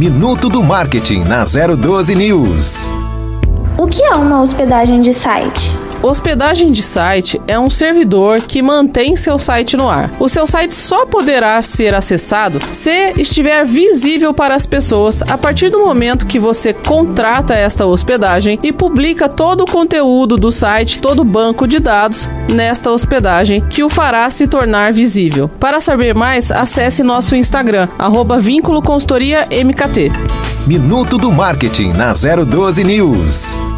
Minuto do Marketing na 012 News. O que é uma hospedagem de site? Hospedagem de site é um servidor que mantém seu site no ar. O seu site só poderá ser acessado se estiver visível para as pessoas a partir do momento que você contrata esta hospedagem e publica todo o conteúdo do site, todo o banco de dados nesta hospedagem que o fará se tornar visível. Para saber mais, acesse nosso Instagram, arroba. Minuto do Marketing na 012 News.